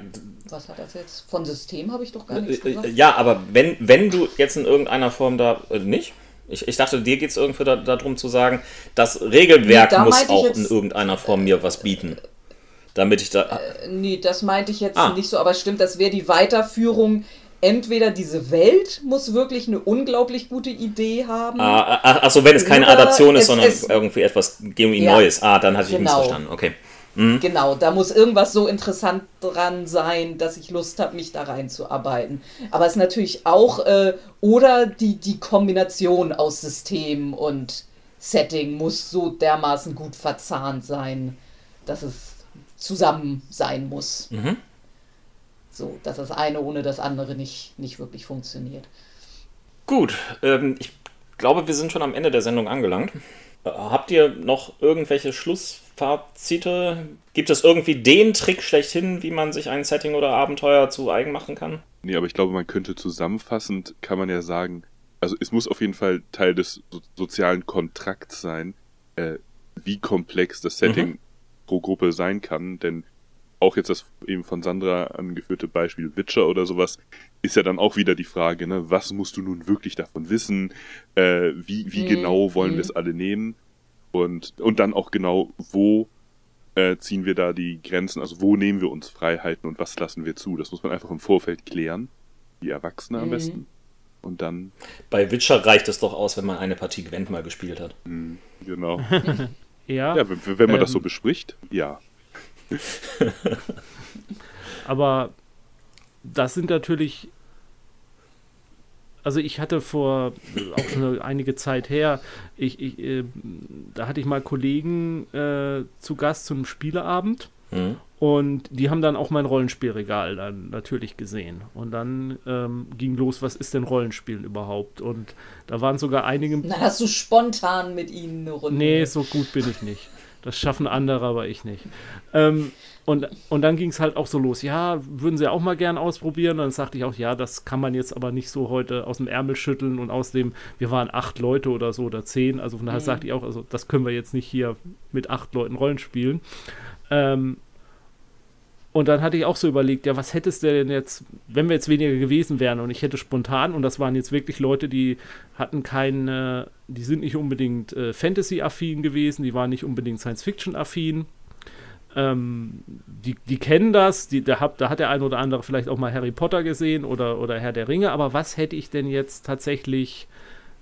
Was hat das jetzt? Von System habe ich doch gar nichts Äh, gesagt. Ja, aber wenn, wenn du jetzt in irgendeiner Form da. Äh, nicht? Ich, ich dachte, dir geht es irgendwie da, darum zu sagen, das Regelwerk Nee, da muss auch jetzt- in irgendeiner Form mir was bieten. Damit ich da. Nee, das meinte ich jetzt Ah. nicht so, aber stimmt, das wäre die Weiterführung. Entweder diese Welt muss wirklich eine unglaublich gute Idee haben. Ah, ach, ach so, wenn es keine Adaption ist, sondern ist- irgendwie etwas genuin Ja, Neues. Ah, dann hatte ich genau. missverstanden. Okay. Genau, da muss irgendwas so interessant dran sein, dass ich Lust habe, mich da reinzuarbeiten. Aber es ist natürlich auch, äh, oder die, die Kombination aus System und Setting muss so dermaßen gut verzahnt sein, dass es zusammen sein muss. Mhm. So, dass das eine ohne das andere nicht, nicht wirklich funktioniert. Gut, ähm, ich glaube, wir sind schon am Ende der Sendung angelangt. Äh, habt ihr noch irgendwelche Schlussfazite? Gibt es irgendwie den Trick schlechthin, wie man sich ein Setting oder Abenteuer zu eigen machen kann? Nee, aber ich glaube, man könnte zusammenfassend, kann man ja sagen, also es muss auf jeden Fall Teil des so sozialen Kontrakts sein, äh, wie komplex das Setting pro Gruppe sein kann, denn auch jetzt das eben von Sandra angeführte Beispiel Witcher oder sowas, ist ja dann auch wieder die Frage, ne, was musst du nun wirklich davon wissen, äh, wie, wie Mhm, genau wollen mhm. wir es alle nehmen und, und dann auch genau, wo äh, ziehen wir da die Grenzen, also wo nehmen wir uns Freiheiten und was lassen wir zu. Das muss man einfach im Vorfeld klären, die Erwachsene am Mhm. besten. Und dann, Bei Witcher reicht es doch aus, wenn man eine Partie Gwent mal gespielt hat. mh, genau. Ja, Ja, wenn, wenn man das so Ähm. bespricht, ja. aber das sind natürlich. Also ich hatte vor auch schon eine- einige Zeit her, ich, ich, äh, da hatte ich mal Kollegen äh, zu Gast zu einem Spieleabend Mhm. und die haben dann auch mein Rollenspielregal dann natürlich gesehen. Und dann ähm, ging los, was ist denn Rollenspielen überhaupt? Und da waren sogar einige. Dann hast du spontan mit ihnen eine Runde. Nee, so gut bin ich nicht. Das schaffen andere, aber ich nicht. Ähm, und, und dann ging es halt auch so los. Ja, würden sie auch mal gern ausprobieren. Und dann sagte ich auch, ja, das kann man jetzt aber nicht so heute aus dem Ärmel schütteln. Und außerdem, wir waren acht Leute oder so oder zehn. Also von daher Mhm. sagte ich auch, also das können wir jetzt nicht hier mit acht Leuten Rollen spielen. Ähm, und dann hatte ich auch so überlegt, ja, was hättest du denn jetzt, wenn wir jetzt weniger gewesen wären und ich hätte spontan, und das waren jetzt wirklich Leute, die hatten keine, die sind nicht unbedingt äh, Fantasy-affin gewesen, die waren nicht unbedingt Science-Fiction-affin. Ähm, die, die kennen das, die, da, hab, da hat der eine oder andere vielleicht auch mal Harry Potter gesehen oder, oder Herr der Ringe, aber was hätte ich denn jetzt tatsächlich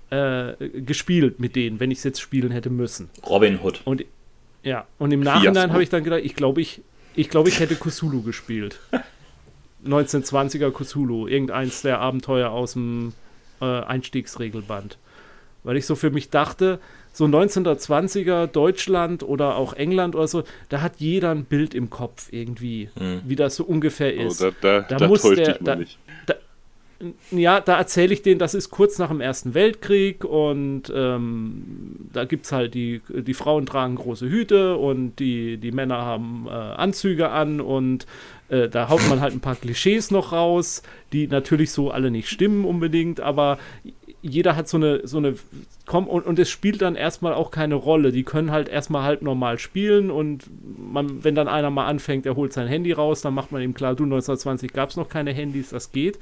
äh, gespielt mit denen, wenn ich es jetzt spielen hätte müssen? Robin Hood. Und ja, und im Nachhinein habe ich dann gedacht, ich glaube, ich, ich, glaube, ich hätte Cthulhu gespielt. 1920er Cthulhu, irgendeins der Abenteuer aus dem äh, Einstiegsregelband. Weil ich so für mich dachte, so 1920er Deutschland oder auch England oder so, da hat jeder ein Bild im Kopf irgendwie, Mhm. wie das so ungefähr Oh, ist. da da, da da, muss täuscht der- da- nicht. Ja, da erzähle ich denen, das ist kurz nach dem Ersten Weltkrieg und ähm, da gibt es halt die, die Frauen tragen große Hüte und die, die Männer haben äh, Anzüge an und äh, da haut man halt ein paar Klischees noch raus, die natürlich so alle nicht stimmen unbedingt, aber jeder hat so eine, so eine, komm, und, und es spielt dann erstmal auch keine Rolle. Die können halt erstmal halt normal spielen und man, wenn dann einer mal anfängt, er holt sein Handy raus, dann macht man ihm klar, du, 1920 gab es noch keine Handys, das geht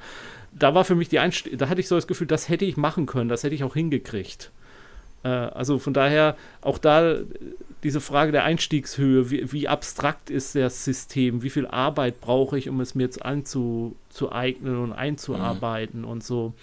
da war für mich die Einst da hatte ich so das Gefühl, das hätte ich machen können, das hätte ich auch hingekriegt. Äh, also von daher auch da äh, diese Frage der Einstiegshöhe, wie, wie abstrakt ist das System, wie viel Arbeit brauche ich, um es mir jetzt anzueignen und einzuarbeiten und so.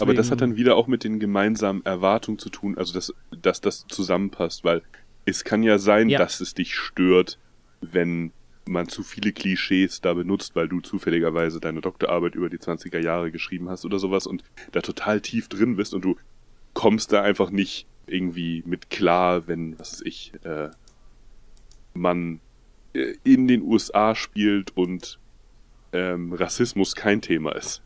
Aber das hat Deswegen- dann wieder auch mit den gemeinsamen Erwartungen zu tun, also dass, dass das zusammenpasst, weil es kann ja sein, Ja. dass es dich stört, wenn man zu viele Klischees da benutzt, weil du zufälligerweise deine Doktorarbeit über die 20er Jahre geschrieben hast oder sowas und da total tief drin bist und du kommst da einfach nicht irgendwie mit klar, wenn, was weiß ich, äh, man äh, in den USA spielt und ähm, Rassismus kein Thema ist.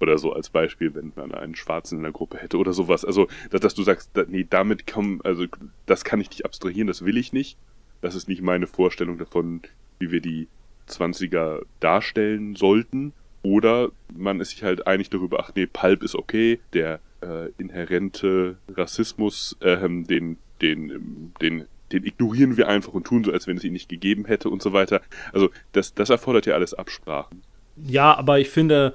Oder so als Beispiel, wenn man einen Schwarzen in der Gruppe hätte oder sowas. Also, dass, dass du sagst, da, nee, damit kommen, also das kann ich nicht abstrahieren, das will ich nicht. Das ist nicht meine Vorstellung davon, wie wir die 20er darstellen sollten. Oder man ist sich halt einig darüber, ach nee, Pulp ist okay, der äh, inhärente Rassismus, ähm, den, den, den den ignorieren wir einfach und tun so, als wenn es ihn nicht gegeben hätte und so weiter. Also das, das erfordert ja alles Absprachen. Ja, aber ich finde,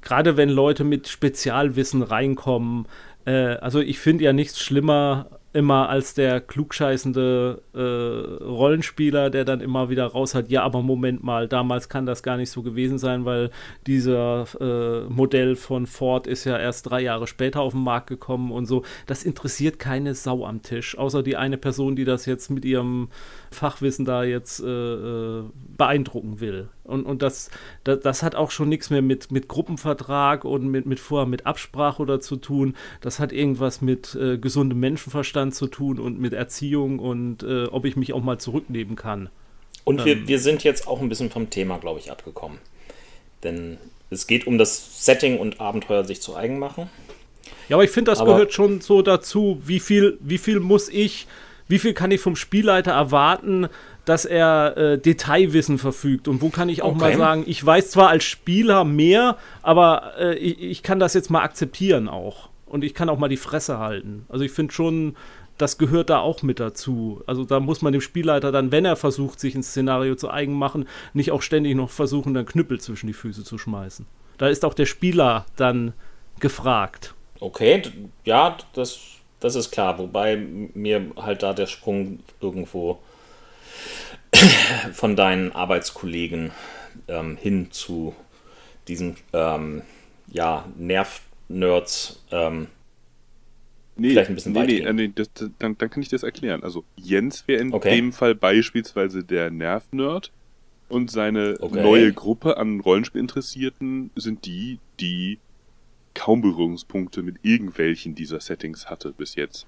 gerade wenn Leute mit Spezialwissen reinkommen, äh, also ich finde ja nichts schlimmer immer als der klugscheißende äh, Rollenspieler, der dann immer wieder raus hat, ja, aber Moment mal, damals kann das gar nicht so gewesen sein, weil dieser äh, Modell von Ford ist ja erst drei Jahre später auf den Markt gekommen und so. Das interessiert keine Sau am Tisch, außer die eine Person, die das jetzt mit ihrem Fachwissen da jetzt äh, äh beeindrucken will. Und, und das, das, das, hat auch schon nichts mehr mit, mit Gruppenvertrag und mit, mit vorher mit Absprache oder zu tun. Das hat irgendwas mit äh, gesundem Menschenverstand zu tun und mit Erziehung und äh, ob ich mich auch mal zurücknehmen kann. Und wir, ähm, wir sind jetzt auch ein bisschen vom Thema, glaube ich, abgekommen. Denn es geht um das Setting und Abenteuer sich zu eigen machen. Ja, aber ich finde, das aber gehört schon so dazu, wie viel, wie viel muss ich, wie viel kann ich vom Spielleiter erwarten, dass er äh, Detailwissen verfügt. Und wo kann ich auch okay. mal sagen, ich weiß zwar als Spieler mehr, aber äh, ich, ich, kann das jetzt mal akzeptieren auch. Und ich kann auch mal die Fresse halten. Also ich finde schon, das gehört da auch mit dazu. Also da muss man dem Spielleiter dann, wenn er versucht, sich ein Szenario zu eigen machen, nicht auch ständig noch versuchen, dann Knüppel zwischen die Füße zu schmeißen. Da ist auch der Spieler dann gefragt. Okay, ja, das, das ist klar. Wobei mir halt da der Sprung irgendwo von deinen Arbeitskollegen ähm, hin zu diesen ähm, ja, Nerv-Nerds ähm, nee, vielleicht ein bisschen nee, weit nee, nee das, das, dann, dann kann ich das erklären. Also Jens wäre in okay. dem Fall beispielsweise der Nerv-Nerd und seine okay. neue Gruppe an Rollenspielinteressierten sind die, die kaum Berührungspunkte mit irgendwelchen dieser Settings hatte bis jetzt.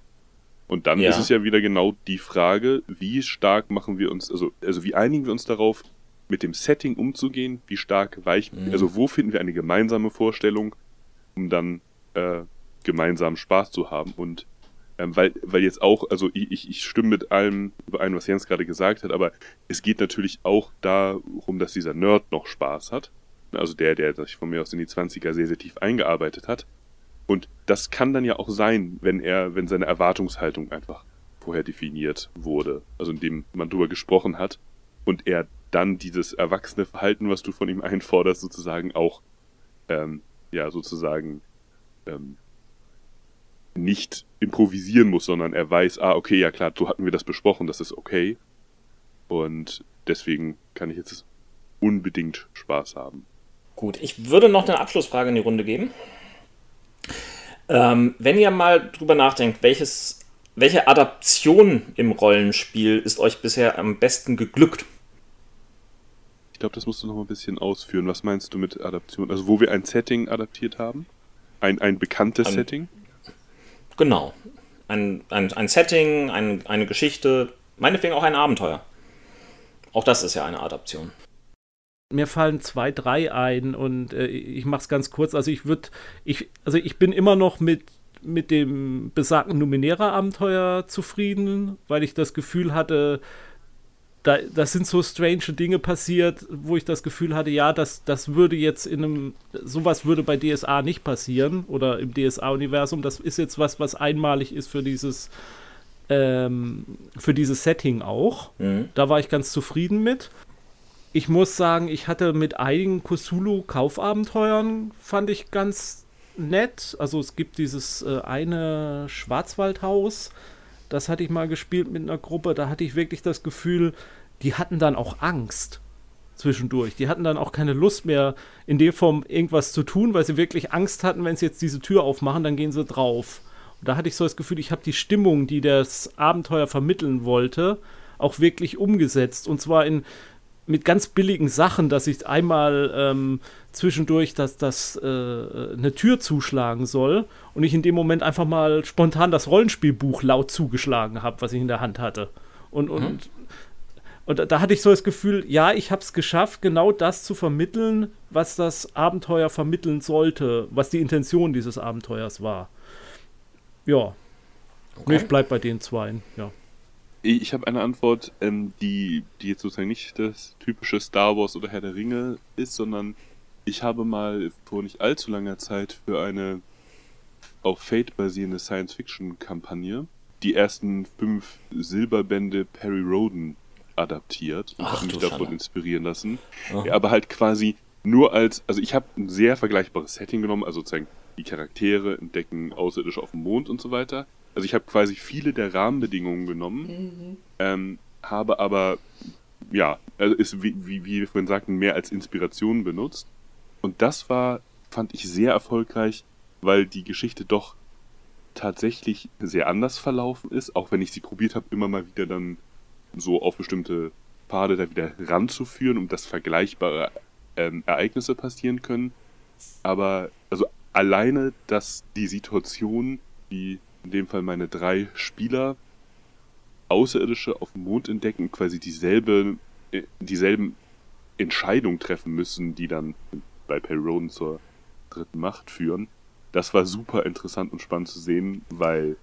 Und dann ja. ist es ja wieder genau die Frage, wie stark machen wir uns, also, also wie einigen wir uns darauf, mit dem Setting umzugehen, wie stark weichen, mhm. also wo finden wir eine gemeinsame Vorstellung, um dann äh, gemeinsam Spaß zu haben. Und ähm, weil, weil jetzt auch, also ich, ich stimme mit allem überein, was Jens gerade gesagt hat, aber es geht natürlich auch darum, dass dieser Nerd noch Spaß hat. Also der, der sich von mir aus in die 20er sehr, sehr tief eingearbeitet hat. Und das kann dann ja auch sein, wenn er, wenn seine Erwartungshaltung einfach vorher definiert wurde, also indem man drüber gesprochen hat und er dann dieses erwachsene Verhalten, was du von ihm einforderst, sozusagen auch, ähm, ja, sozusagen ähm, nicht improvisieren muss, sondern er weiß, ah, okay, ja klar, so hatten wir das besprochen, das ist okay. Und deswegen kann ich jetzt unbedingt Spaß haben. Gut, ich würde noch eine Abschlussfrage in die Runde geben. Ähm, wenn ihr mal drüber nachdenkt, welches, welche Adaption im Rollenspiel ist euch bisher am besten geglückt? Ich glaube, das musst du noch mal ein bisschen ausführen. Was meinst du mit Adaption? Also, wo wir ein Setting adaptiert haben? Ein, ein bekanntes ein, Setting? Genau. Ein, ein, ein Setting, ein, eine Geschichte, meinetwegen auch ein Abenteuer. Auch das ist ja eine Adaption. Mir fallen zwei, drei ein und äh, ich mache es ganz kurz. Also ich würde, ich, also ich bin immer noch mit, mit dem besagten Numenera-Abenteuer zufrieden, weil ich das Gefühl hatte, da, das sind so strange Dinge passiert, wo ich das Gefühl hatte, ja, das, das würde jetzt in einem, sowas würde bei DSA nicht passieren oder im DSA-Universum. Das ist jetzt was, was einmalig ist für dieses, ähm, für dieses Setting auch. Mhm. Da war ich ganz zufrieden mit ich muss sagen, ich hatte mit einigen Cthulhu-Kaufabenteuern, fand ich ganz nett. Also es gibt dieses äh, eine Schwarzwaldhaus, das hatte ich mal gespielt mit einer Gruppe, da hatte ich wirklich das Gefühl, die hatten dann auch Angst zwischendurch. Die hatten dann auch keine Lust mehr, in der Form irgendwas zu tun, weil sie wirklich Angst hatten, wenn sie jetzt diese Tür aufmachen, dann gehen sie drauf. Und da hatte ich so das Gefühl, ich habe die Stimmung, die das Abenteuer vermitteln wollte, auch wirklich umgesetzt. Und zwar in mit ganz billigen Sachen, dass ich einmal ähm, zwischendurch dass das äh, eine Tür zuschlagen soll und ich in dem Moment einfach mal spontan das Rollenspielbuch laut zugeschlagen habe, was ich in der Hand hatte. Und, und, mhm. und da hatte ich so das Gefühl, ja, ich habe es geschafft, genau das zu vermitteln, was das Abenteuer vermitteln sollte, was die Intention dieses Abenteuers war. Ja. Okay. Ich bleib bei den zweien, ja. Ich habe eine Antwort, ähm, die, die jetzt sozusagen nicht das typische Star Wars oder Herr der Ringe ist, sondern ich habe mal vor nicht allzu langer Zeit für eine auf Fate basierende Science-Fiction-Kampagne die ersten fünf Silberbände Perry Roden adaptiert und habe mich davon Schande. inspirieren lassen. Ja, aber halt quasi nur als, also ich habe ein sehr vergleichbares Setting genommen, also sozusagen die Charaktere entdecken Außerirdische auf dem Mond und so weiter. Also ich habe quasi viele der Rahmenbedingungen genommen, mhm. ähm, habe aber, ja, also ist, wie, wie, wie wir vorhin sagten, mehr als Inspiration benutzt. Und das war, fand ich sehr erfolgreich, weil die Geschichte doch tatsächlich sehr anders verlaufen ist, auch wenn ich sie probiert habe, immer mal wieder dann so auf bestimmte Pfade da wieder ranzuführen, um dass vergleichbare ähm, Ereignisse passieren können. Aber also alleine, dass die Situation, die in dem Fall meine drei Spieler Außerirdische auf dem Mond entdecken, quasi dieselbe, äh, dieselben Entscheidungen treffen müssen, die dann bei Perron zur dritten Macht führen. Das war super interessant und spannend zu sehen, weil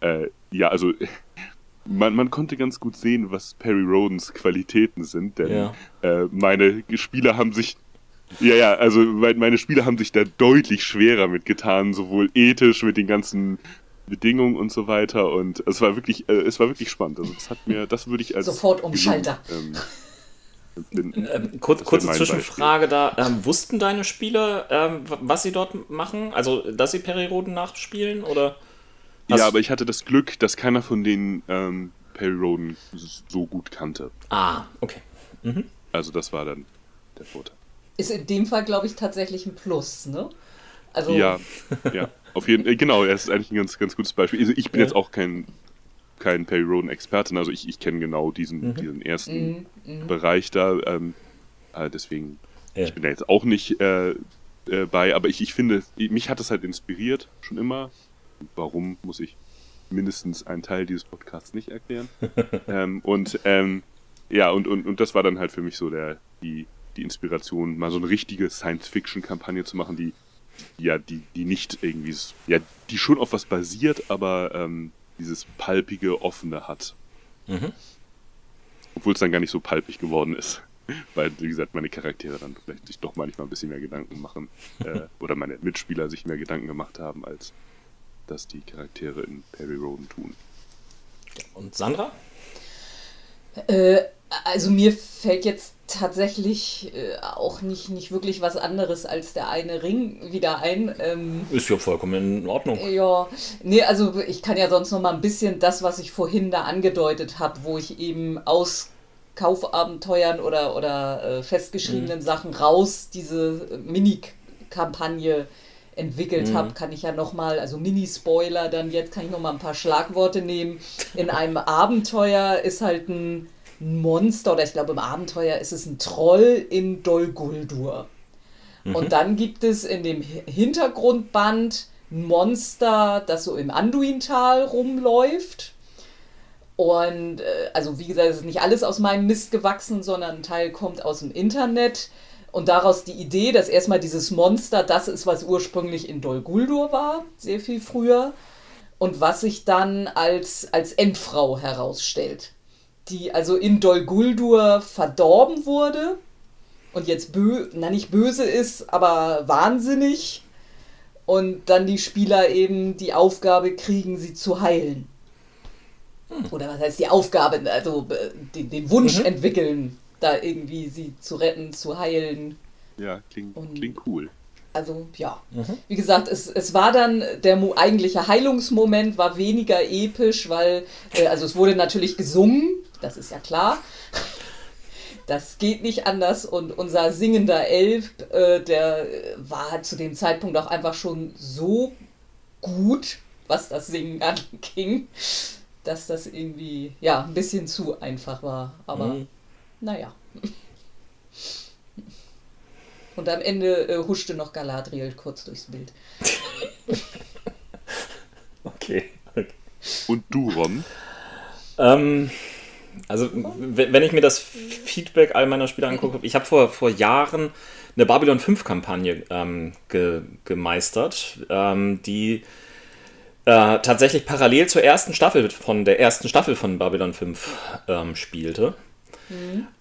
äh, ja, also man, man konnte ganz gut sehen, was Perry Rodens Qualitäten sind, denn ja. äh, meine Spieler haben sich ja, ja, also meine Spieler haben sich da deutlich schwerer mitgetan, sowohl ethisch mit den ganzen Bedingungen und so weiter. Und es war wirklich, äh, es war wirklich spannend. Also das hat mir, das würde ich als sofort umschalter. Ähm, ähm, kurz, kurze Zwischenfrage da. Ähm, wussten deine Spieler, ähm, was sie dort machen? Also, dass sie Periroden nachspielen? Oder ja, aber ich hatte das Glück, dass keiner von denen ähm, Perry Roden so gut kannte. Ah, okay. Mhm. Also das war dann der Vorteil. Ist in dem Fall, glaube ich, tatsächlich ein Plus, ne? Also ja, ja, auf jeden Fall. Genau, er ist eigentlich ein ganz, ganz gutes Beispiel. Also ich bin ja. jetzt auch kein, kein Perry Roden Expertin, also ich, ich kenne genau diesen, mhm. diesen ersten mhm. mhm. Bereich da. Ähm, äh, deswegen, ja. ich bin da jetzt auch nicht äh, äh, bei, aber ich, ich finde, mich hat das halt inspiriert, schon immer warum muss ich mindestens einen Teil dieses Podcasts nicht erklären. ähm, und ähm, ja, und, und, und das war dann halt für mich so der, die, die Inspiration, mal so eine richtige Science-Fiction-Kampagne zu machen, die ja, die, die nicht irgendwie, ja, die schon auf was basiert, aber ähm, dieses palpige, offene hat. Mhm. Obwohl es dann gar nicht so palpig geworden ist. Weil, wie gesagt, meine Charaktere dann vielleicht sich doch manchmal ein bisschen mehr Gedanken machen. äh, oder meine Mitspieler sich mehr Gedanken gemacht haben, als das die Charaktere in Perry Roden tun. Und Sandra? Äh, also mir fällt jetzt tatsächlich äh, auch nicht, nicht wirklich was anderes als der eine Ring wieder ein. Ähm, Ist ja vollkommen in Ordnung. Ja, nee, also ich kann ja sonst noch mal ein bisschen das, was ich vorhin da angedeutet habe, wo ich eben aus Kaufabenteuern oder, oder äh, festgeschriebenen mhm. Sachen raus diese Mini-Kampagne entwickelt mhm. habe, kann ich ja nochmal, also Mini-Spoiler, dann jetzt kann ich nochmal ein paar Schlagworte nehmen. In einem Abenteuer ist halt ein Monster, oder ich glaube im Abenteuer ist es ein Troll in Dol Guldur. Mhm. Und dann gibt es in dem Hintergrundband ein Monster, das so im Anduintal rumläuft. Und äh, also wie gesagt, es ist nicht alles aus meinem Mist gewachsen, sondern ein Teil kommt aus dem Internet. Und daraus die Idee, dass erstmal dieses Monster das ist, was ursprünglich in Dol Guldur war, sehr viel früher, und was sich dann als, als Endfrau herausstellt. Die also in Dol Guldur verdorben wurde und jetzt bö na nicht böse ist, aber wahnsinnig. Und dann die Spieler eben die Aufgabe kriegen, sie zu heilen. Hm. Oder was heißt die Aufgabe? Also äh, den, den Wunsch mhm. entwickeln, da irgendwie sie zu retten, zu heilen. Ja, klingt, und klingt cool. Also ja, mhm. wie gesagt, es, es war dann, der eigentliche Heilungsmoment war weniger episch, weil, äh, also es wurde natürlich gesungen, das ist ja klar. Das geht nicht anders und unser singender Elf, äh, der war zu dem Zeitpunkt auch einfach schon so gut, was das Singen anging, dass das irgendwie, ja, ein bisschen zu einfach war. Aber mhm. Naja. Und am Ende äh, huschte noch Galadriel kurz durchs Bild. okay. okay. Und du, Ron? Ähm, also, wenn ich mir das Feedback all meiner Spieler angucke, ich habe vor, vor Jahren eine Babylon 5-Kampagne ähm, ge, gemeistert, ähm, die äh, tatsächlich parallel zur ersten Staffel von der ersten Staffel von Babylon 5 ähm, spielte.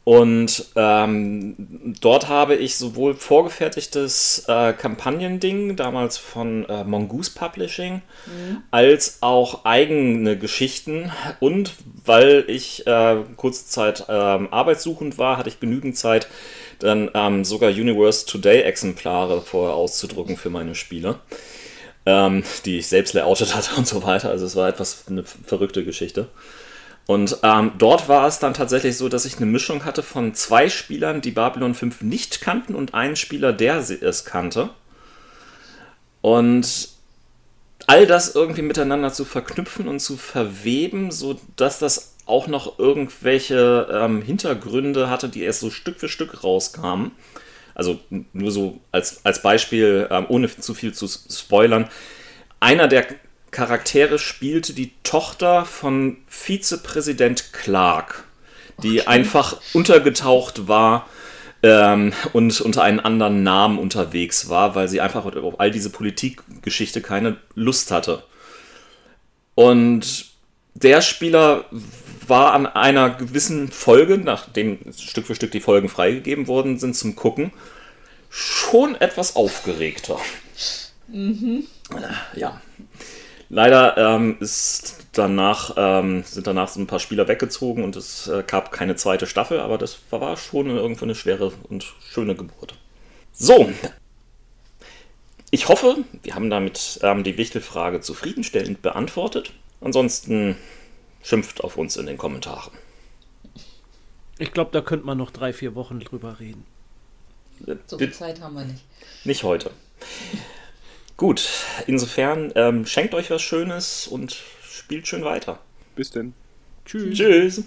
Und ähm, dort habe ich sowohl vorgefertigtes äh, Kampagnending, damals von äh, Mongoose Publishing, als auch eigene Geschichten. Und weil ich äh, kurze Zeit ähm, arbeitssuchend war, hatte ich genügend Zeit, dann ähm, sogar Universe Today Exemplare vorher auszudrucken für meine Spiele. Ähm, die ich selbst layoutet hatte und so weiter. Also es war etwas eine verrückte Geschichte. Und ähm, dort war es dann tatsächlich so, dass ich eine Mischung hatte von zwei Spielern, die Babylon 5 nicht kannten und einen Spieler, der es kannte. Und all das irgendwie miteinander zu verknüpfen und zu verweben, so dass das auch noch irgendwelche ähm, Hintergründe hatte, die erst so Stück für Stück rauskamen. Also nur so als, als Beispiel, ähm, ohne zu viel zu spoilern. Einer der Charaktere spielte die Tochter von Vizepräsident Clark, die einfach untergetaucht war ähm, und unter einen anderen Namen unterwegs war, weil sie einfach auf all diese Politikgeschichte keine Lust hatte. Und der Spieler war an einer gewissen Folge, nachdem Stück für Stück die Folgen freigegeben worden sind zum Gucken, schon etwas aufgeregter. Ja. Leider ähm, ist danach, ähm, sind danach so ein paar Spieler weggezogen und es äh, gab keine zweite Staffel, aber das war, war schon irgendwo eine schwere und schöne Geburt. So. Ich hoffe, wir haben damit ähm, die Wichtelfrage zufriedenstellend beantwortet. Ansonsten schimpft auf uns in den Kommentaren. Ich glaube, da könnte man noch drei, vier Wochen drüber reden. So Wir- viel Zeit haben wir nicht. Nicht heute. Gut, insofern ähm, schenkt euch was Schönes und spielt schön weiter. Bis denn. Tschüss. Tschüss.